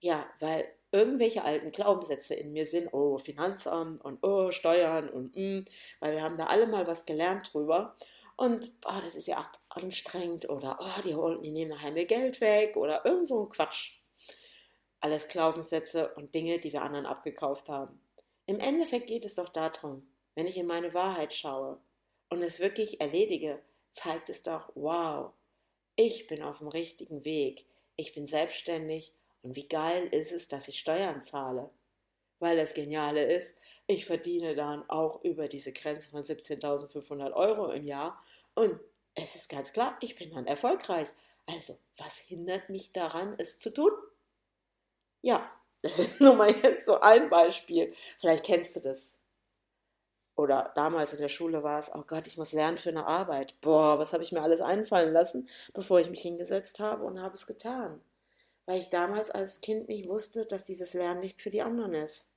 Ja, weil irgendwelche alten Glaubenssätze in mir sind, oh, Finanzamt und oh, Steuern und mm, weil wir haben da alle mal was gelernt drüber. Und oh, das ist ja anstrengend oder oh, die, holen, die nehmen nachher mir Geld weg oder irgend so ein Quatsch. Alles Glaubenssätze und Dinge, die wir anderen abgekauft haben. Im Endeffekt geht es doch darum, wenn ich in meine Wahrheit schaue und es wirklich erledige, zeigt es doch, wow, ich bin auf dem richtigen Weg. Ich bin selbstständig und wie geil ist es, dass ich Steuern zahle? Weil das Geniale ist, ich verdiene dann auch über diese Grenze von 17.500 Euro im Jahr und es ist ganz klar, ich bin dann erfolgreich. Also, was hindert mich daran, es zu tun? Ja, das ist nur mal jetzt so ein Beispiel. Vielleicht kennst du das. Oder damals in der Schule war es, oh Gott, ich muss lernen für eine Arbeit. Boah, was habe ich mir alles einfallen lassen, bevor ich mich hingesetzt habe und habe es getan weil ich damals als Kind nicht wusste, dass dieses Lernen nicht für die anderen ist.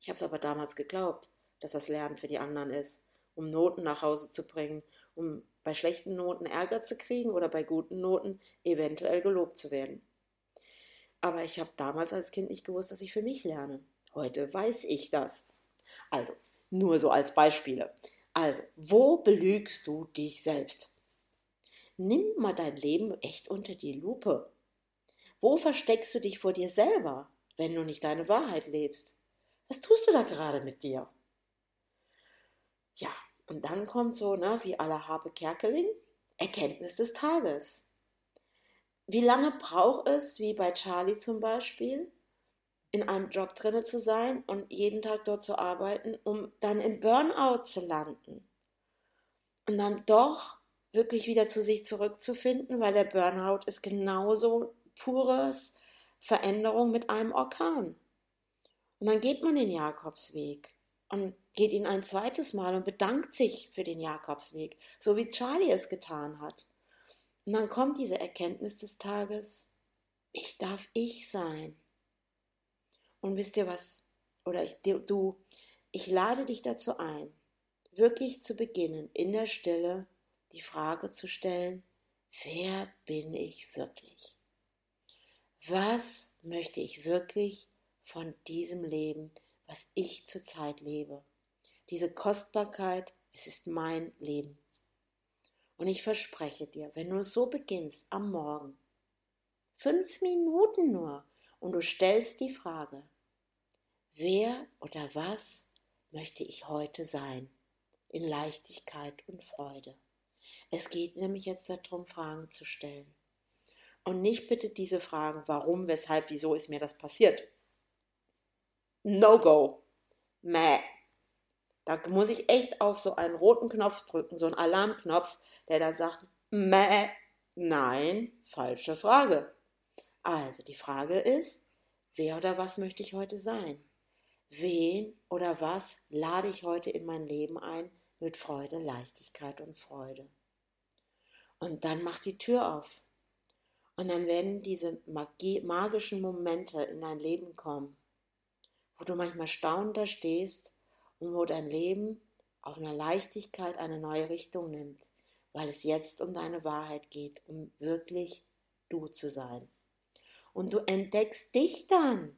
Ich habe es aber damals geglaubt, dass das Lernen für die anderen ist, um Noten nach Hause zu bringen, um bei schlechten Noten Ärger zu kriegen oder bei guten Noten eventuell gelobt zu werden. Aber ich habe damals als Kind nicht gewusst, dass ich für mich lerne. Heute weiß ich das. Also, nur so als Beispiele. Also, wo belügst du dich selbst? Nimm mal dein Leben echt unter die Lupe. Wo versteckst du dich vor dir selber, wenn du nicht deine Wahrheit lebst? Was tust du da gerade mit dir? Ja, und dann kommt so, ne, wie alle Habe Kerkeling, Erkenntnis des Tages. Wie lange braucht es, wie bei Charlie zum Beispiel, in einem Job drinne zu sein und jeden Tag dort zu arbeiten, um dann im Burnout zu landen? Und dann doch wirklich wieder zu sich zurückzufinden, weil der Burnout ist genauso pures Veränderung mit einem Orkan. Und dann geht man den Jakobsweg und geht ihn ein zweites Mal und bedankt sich für den Jakobsweg, so wie Charlie es getan hat. Und dann kommt diese Erkenntnis des Tages, ich darf ich sein. Und wisst ihr was? Oder ich, du, ich lade dich dazu ein, wirklich zu beginnen, in der Stille die Frage zu stellen, wer bin ich wirklich? Was möchte ich wirklich von diesem Leben, was ich zurzeit lebe? Diese Kostbarkeit, es ist mein Leben. Und ich verspreche dir, wenn du so beginnst am Morgen, fünf Minuten nur, und du stellst die Frage, wer oder was möchte ich heute sein, in Leichtigkeit und Freude. Es geht nämlich jetzt darum, Fragen zu stellen. Und nicht bitte diese Fragen, warum, weshalb, wieso ist mir das passiert. No go. Mäh. Da muss ich echt auf so einen roten Knopf drücken, so einen Alarmknopf, der dann sagt, Mäh. Nein, falsche Frage. Also die Frage ist, wer oder was möchte ich heute sein? Wen oder was lade ich heute in mein Leben ein mit Freude, Leichtigkeit und Freude? Und dann mach die Tür auf. Und dann werden diese magischen Momente in dein Leben kommen, wo du manchmal staunend da stehst und wo dein Leben auf einer Leichtigkeit eine neue Richtung nimmt, weil es jetzt um deine Wahrheit geht, um wirklich du zu sein. Und du entdeckst dich dann.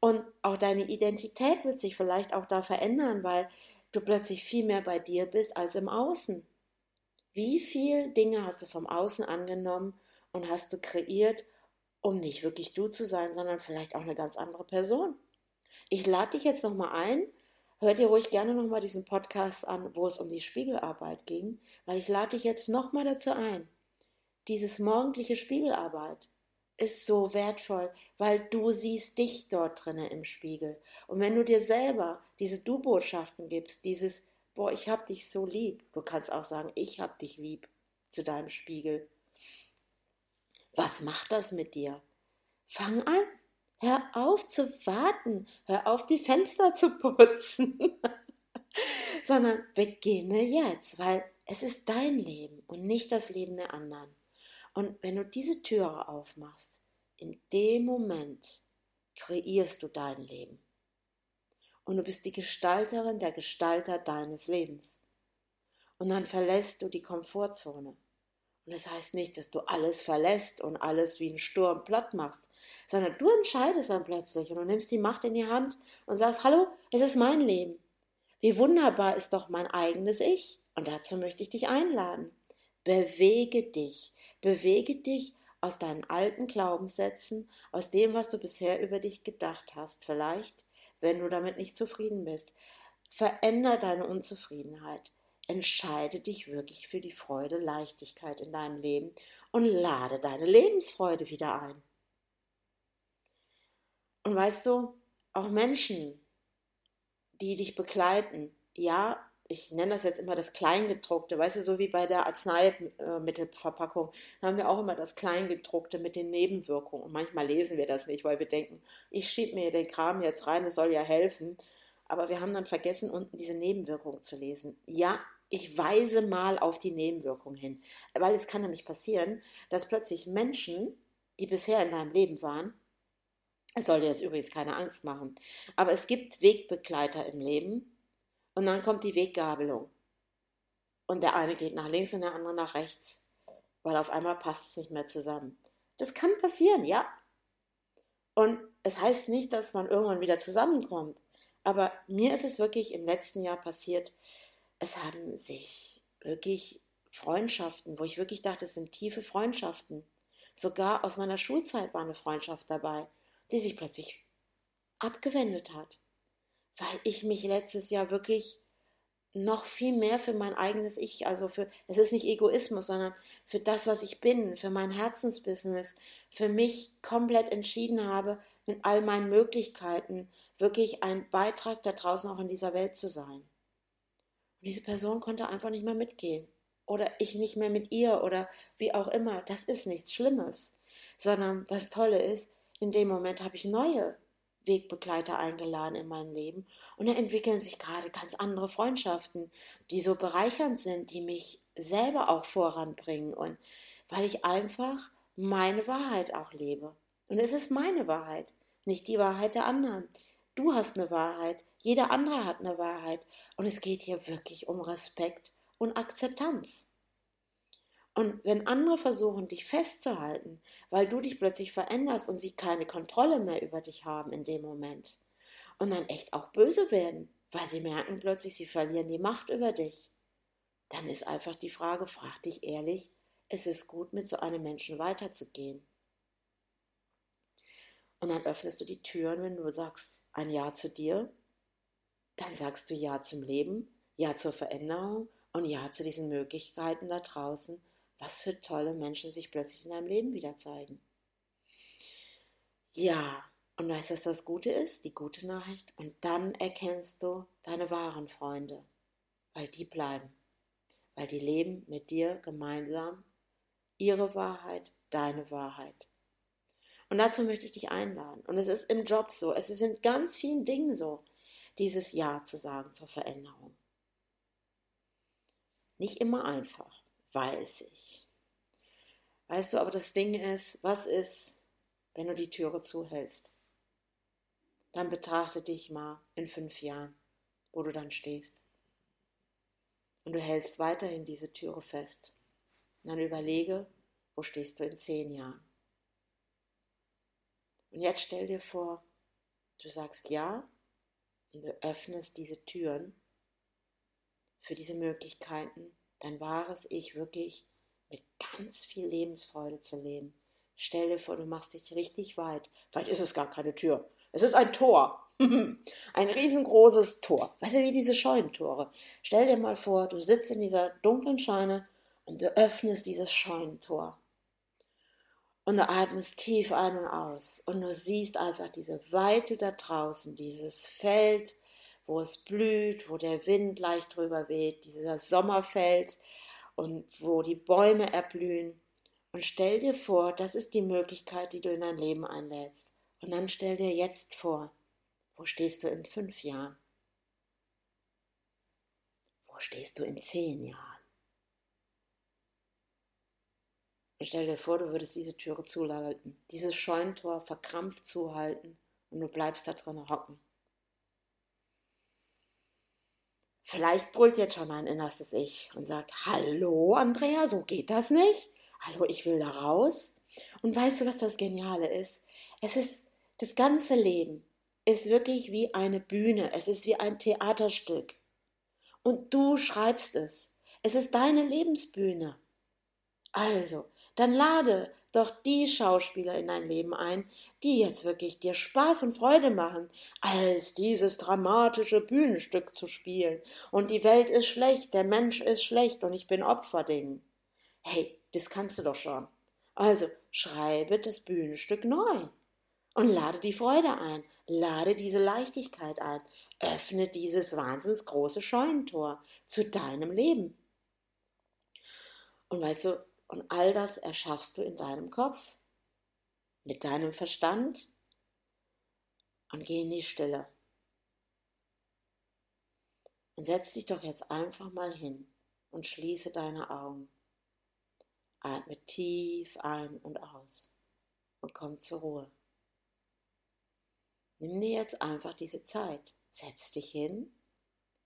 Und auch deine Identität wird sich vielleicht auch da verändern, weil du plötzlich viel mehr bei dir bist als im Außen. Wie viele Dinge hast du vom Außen angenommen und hast du kreiert, um nicht wirklich du zu sein, sondern vielleicht auch eine ganz andere Person? Ich lade dich jetzt nochmal ein, hör dir ruhig gerne nochmal diesen Podcast an, wo es um die Spiegelarbeit ging, weil ich lade dich jetzt nochmal dazu ein. Dieses morgendliche Spiegelarbeit ist so wertvoll, weil du siehst dich dort drinnen im Spiegel. Und wenn du dir selber diese Du-Botschaften gibst, dieses boah, ich hab dich so lieb. Du kannst auch sagen, ich hab dich lieb zu deinem Spiegel. Was macht das mit dir? Fang an. Hör auf zu warten. Hör auf, die Fenster zu putzen. Sondern beginne jetzt, weil es ist dein Leben und nicht das Leben der anderen. Und wenn du diese Türe aufmachst, in dem Moment kreierst du dein Leben und du bist die Gestalterin der Gestalter deines Lebens. Und dann verlässt du die Komfortzone. Und das heißt nicht, dass du alles verlässt und alles wie ein Sturm platt machst, sondern du entscheidest dann plötzlich und du nimmst die Macht in die Hand und sagst, hallo, es ist mein Leben. Wie wunderbar ist doch mein eigenes Ich. Und dazu möchte ich dich einladen. Bewege dich. Bewege dich aus deinen alten Glaubenssätzen, aus dem, was du bisher über dich gedacht hast, vielleicht wenn du damit nicht zufrieden bist. Veränder deine Unzufriedenheit. Entscheide dich wirklich für die Freude, Leichtigkeit in deinem Leben und lade deine Lebensfreude wieder ein. Und weißt du, auch Menschen, die dich begleiten, ja, ich nenne das jetzt immer das Kleingedruckte, weißt du, so wie bei der Arzneimittelverpackung, da haben wir auch immer das Kleingedruckte mit den Nebenwirkungen. Und manchmal lesen wir das nicht, weil wir denken, ich schiebe mir den Kram jetzt rein, es soll ja helfen. Aber wir haben dann vergessen, unten diese Nebenwirkung zu lesen. Ja, ich weise mal auf die Nebenwirkung hin. Weil es kann nämlich passieren, dass plötzlich Menschen, die bisher in deinem Leben waren, es soll dir jetzt übrigens keine Angst machen, aber es gibt Wegbegleiter im Leben, und dann kommt die Weggabelung. Und der eine geht nach links und der andere nach rechts, weil auf einmal passt es nicht mehr zusammen. Das kann passieren, ja. Und es heißt nicht, dass man irgendwann wieder zusammenkommt. Aber mir ist es wirklich im letzten Jahr passiert, es haben sich wirklich Freundschaften, wo ich wirklich dachte, es sind tiefe Freundschaften. Sogar aus meiner Schulzeit war eine Freundschaft dabei, die sich plötzlich abgewendet hat, weil ich mich letztes Jahr wirklich noch viel mehr für mein eigenes Ich, also für, es ist nicht Egoismus, sondern für das, was ich bin, für mein Herzensbusiness, für mich komplett entschieden habe, mit all meinen Möglichkeiten wirklich ein Beitrag da draußen auch in dieser Welt zu sein. Und diese Person konnte einfach nicht mehr mitgehen. Oder ich nicht mehr mit ihr oder wie auch immer. Das ist nichts Schlimmes. Sondern das Tolle ist, in dem Moment habe ich neue Wegbegleiter eingeladen in mein Leben und da entwickeln sich gerade ganz andere Freundschaften, die so bereichernd sind, die mich selber auch voranbringen und weil ich einfach meine Wahrheit auch lebe. Und es ist meine Wahrheit, nicht die Wahrheit der anderen. Du hast eine Wahrheit, jeder andere hat eine Wahrheit und es geht hier wirklich um Respekt und Akzeptanz. Und wenn andere versuchen, dich festzuhalten, weil du dich plötzlich veränderst und sie keine Kontrolle mehr über dich haben in dem Moment und dann echt auch böse werden, weil sie merken plötzlich, sie verlieren die Macht über dich, dann ist einfach die Frage, frag dich ehrlich, ist es gut, mit so einem Menschen weiterzugehen? Und dann öffnest du die Türen, wenn du sagst ein Ja zu dir, dann sagst du Ja zum Leben, Ja zur Veränderung und Ja zu diesen Möglichkeiten da draußen, was für tolle Menschen sich plötzlich in deinem Leben wieder zeigen. Ja, und weißt du, was das Gute ist? Die gute Nachricht. Und dann erkennst du deine wahren Freunde, weil die bleiben, weil die leben mit dir gemeinsam ihre Wahrheit, deine Wahrheit. Und dazu möchte ich dich einladen. Und es ist im Job so, es ist in ganz vielen Dingen so, dieses Ja zu sagen zur Veränderung. Nicht immer einfach weiß ich. Weißt du, aber das Ding ist, was ist, wenn du die Türe zuhältst? Dann betrachte dich mal in fünf Jahren, wo du dann stehst. Und du hältst weiterhin diese Türe fest. Und dann überlege, wo stehst du in zehn Jahren? Und jetzt stell dir vor, du sagst ja und du öffnest diese Türen für diese Möglichkeiten, dein wahres Ich wirklich mit ganz viel Lebensfreude zu leben. Stell dir vor, du machst dich richtig weit. Vielleicht ist es gar keine Tür. Es ist ein Tor. ein riesengroßes Tor. Weißt du, wie diese Scheunentore. Stell dir mal vor, du sitzt in dieser dunklen Scheune und du öffnest dieses Scheunentor. Und du atmest tief ein und aus. Und du siehst einfach diese Weite da draußen, dieses Feld, wo es blüht, wo der Wind leicht drüber weht, dieser Sommerfeld und wo die Bäume erblühen. Und stell dir vor, das ist die Möglichkeit, die du in dein Leben einlädst. Und dann stell dir jetzt vor, wo stehst du in fünf Jahren? Wo stehst du in zehn Jahren? Und stell dir vor, du würdest diese Türe zuhalten, dieses Scheunentor verkrampft zuhalten und du bleibst da drin hocken. Vielleicht brüllt jetzt schon mein innerstes Ich und sagt, hallo Andrea, so geht das nicht. Hallo, ich will da raus. Und weißt du, was das Geniale ist? Es ist, das ganze Leben ist wirklich wie eine Bühne. Es ist wie ein Theaterstück. Und du schreibst es. Es ist deine Lebensbühne. Also, dann lade doch die Schauspieler in dein Leben ein, die jetzt wirklich dir Spaß und Freude machen, als dieses dramatische Bühnenstück zu spielen. Und die Welt ist schlecht, der Mensch ist schlecht und ich bin Opferding. Hey, das kannst du doch schon. Also schreibe das Bühnenstück neu und lade die Freude ein, lade diese Leichtigkeit ein, öffne dieses wahnsinns große Scheunentor zu deinem Leben. Und weißt du, und all das erschaffst du in deinem Kopf, mit deinem Verstand und geh in die Stille. Und setz dich doch jetzt einfach mal hin und schließe deine Augen. Atme tief ein und aus und komm zur Ruhe. Nimm dir jetzt einfach diese Zeit. Setz dich hin.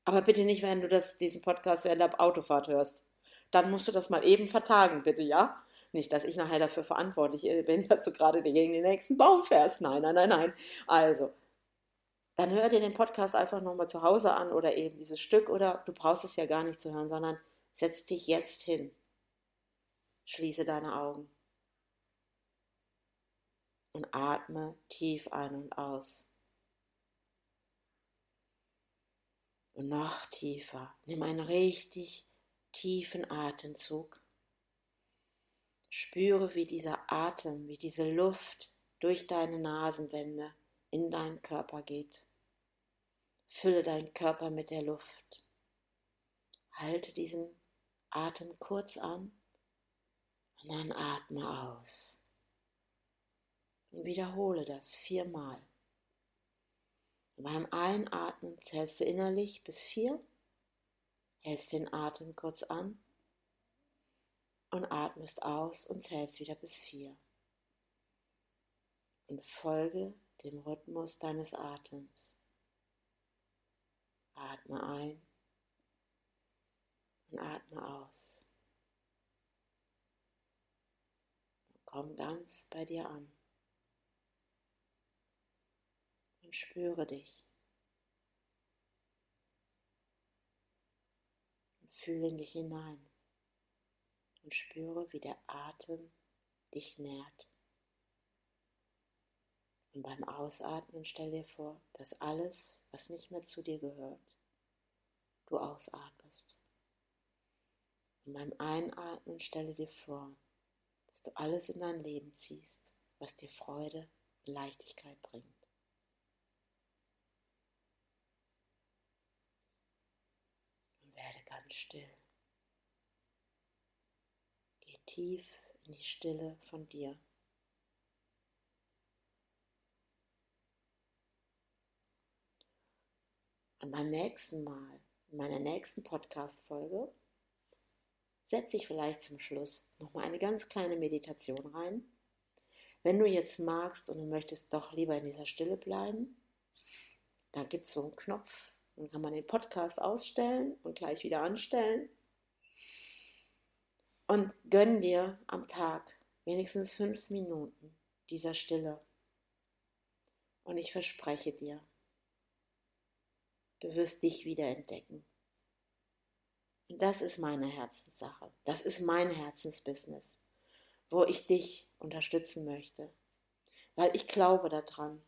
Aber bitte nicht, wenn du das, diesen Podcast während der Autofahrt hörst dann musst du das mal eben vertagen, bitte, ja? Nicht, dass ich nachher dafür verantwortlich bin, dass du gerade gegen den nächsten Baum fährst. Nein, nein, nein, nein. Also, dann hör dir den Podcast einfach nochmal zu Hause an oder eben dieses Stück oder du brauchst es ja gar nicht zu hören, sondern setz dich jetzt hin. Schließe deine Augen und atme tief ein und aus. Und noch tiefer. Nimm einen richtig tiefen Atemzug. Spüre, wie dieser Atem, wie diese Luft durch deine Nasenwände in deinen Körper geht. Fülle deinen Körper mit der Luft. Halte diesen Atem kurz an und dann atme aus. Und wiederhole das viermal. Beim Einatmen zählst du innerlich bis vier, hältst den Atem kurz an und atmest aus und zählst wieder bis vier. Und folge dem Rhythmus deines Atems. Atme ein und atme aus. Und komm ganz bei dir an. Und spüre dich. Fühle in dich hinein. Und spüre, wie der Atem dich nährt. Und beim Ausatmen stell dir vor, dass alles, was nicht mehr zu dir gehört, du ausatmest. Und beim Einatmen stelle dir vor, dass du alles in dein Leben ziehst, was dir Freude und Leichtigkeit bringt. Und werde ganz still. Geh tief in die Stille von dir. Und beim nächsten Mal, in meiner nächsten Podcast-Folge, setze ich vielleicht zum Schluss nochmal eine ganz kleine Meditation rein. Wenn du jetzt magst und du möchtest doch lieber in dieser Stille bleiben, da gibt es so einen Knopf, dann kann man den Podcast ausstellen und gleich wieder anstellen. Und gönn dir am Tag wenigstens fünf Minuten dieser Stille. Und ich verspreche dir, Du wirst dich wieder entdecken. Und das ist meine Herzenssache. Das ist mein Herzensbusiness, wo ich dich unterstützen möchte. Weil ich glaube daran,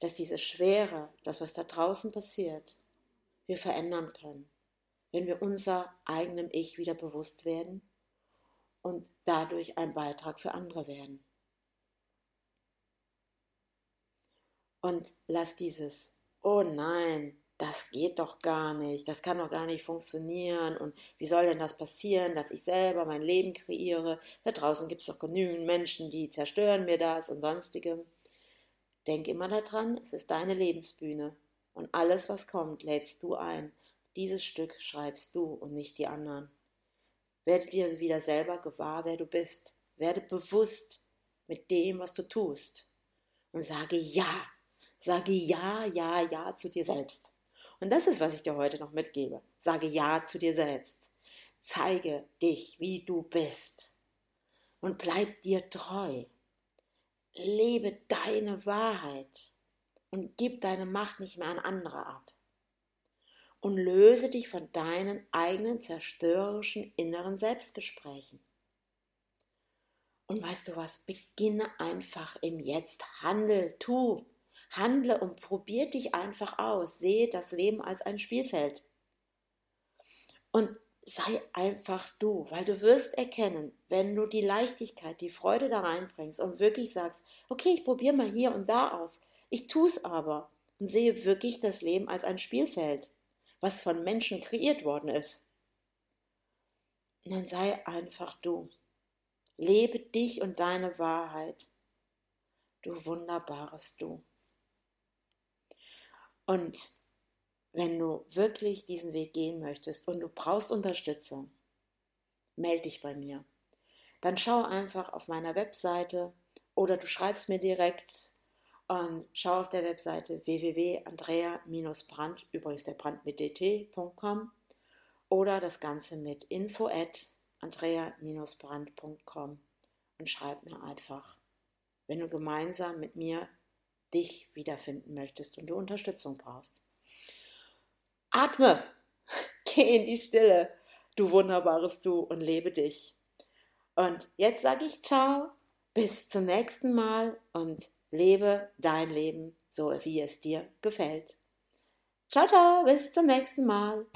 dass diese Schwere, das, was da draußen passiert, wir verändern können, wenn wir unser eigenem Ich wieder bewusst werden und dadurch ein Beitrag für andere werden. Und lass dieses, oh nein, das geht doch gar nicht, das kann doch gar nicht funktionieren und wie soll denn das passieren, dass ich selber mein Leben kreiere? Da draußen gibt es doch genügend Menschen, die zerstören mir das und sonstigem. Denk immer daran, es ist deine Lebensbühne und alles, was kommt, lädst du ein. Dieses Stück schreibst du und nicht die anderen. Werde dir wieder selber gewahr, wer du bist. Werde bewusst mit dem, was du tust. Und sage Ja. Sage Ja, Ja, Ja zu dir selbst. Und das ist, was ich dir heute noch mitgebe. Sage Ja zu dir selbst. Zeige dich, wie du bist. Und bleib dir treu. Lebe deine Wahrheit und gib deine Macht nicht mehr an andere ab. Und löse dich von deinen eigenen zerstörerischen inneren Selbstgesprächen. Und weißt du was? Beginne einfach im Jetzt. Handel, tu. Handle und probier dich einfach aus. Sehe das Leben als ein Spielfeld. Und sei einfach du, weil du wirst erkennen, wenn du die Leichtigkeit, die Freude da reinbringst und wirklich sagst, okay, ich probiere mal hier und da aus. Ich tue es aber und sehe wirklich das Leben als ein Spielfeld, was von Menschen kreiert worden ist. Und dann sei einfach du. Lebe dich und deine Wahrheit. Du wunderbares Du. Und wenn du wirklich diesen Weg gehen möchtest und du brauchst Unterstützung, melde dich bei mir. Dann schau einfach auf meiner Webseite oder du schreibst mir direkt und schau auf der Webseite www.andrea-brand, übrigens der Brand mit dt.com oder das Ganze mit info at andrea-brand.com und schreib mir einfach, wenn du gemeinsam mit mir dich wiederfinden möchtest und du Unterstützung brauchst. Atme, geh in die Stille, du wunderbares Du und lebe dich. Und jetzt sage ich ciao, bis zum nächsten Mal und lebe dein Leben so, wie es dir gefällt. Ciao, ciao, bis zum nächsten Mal.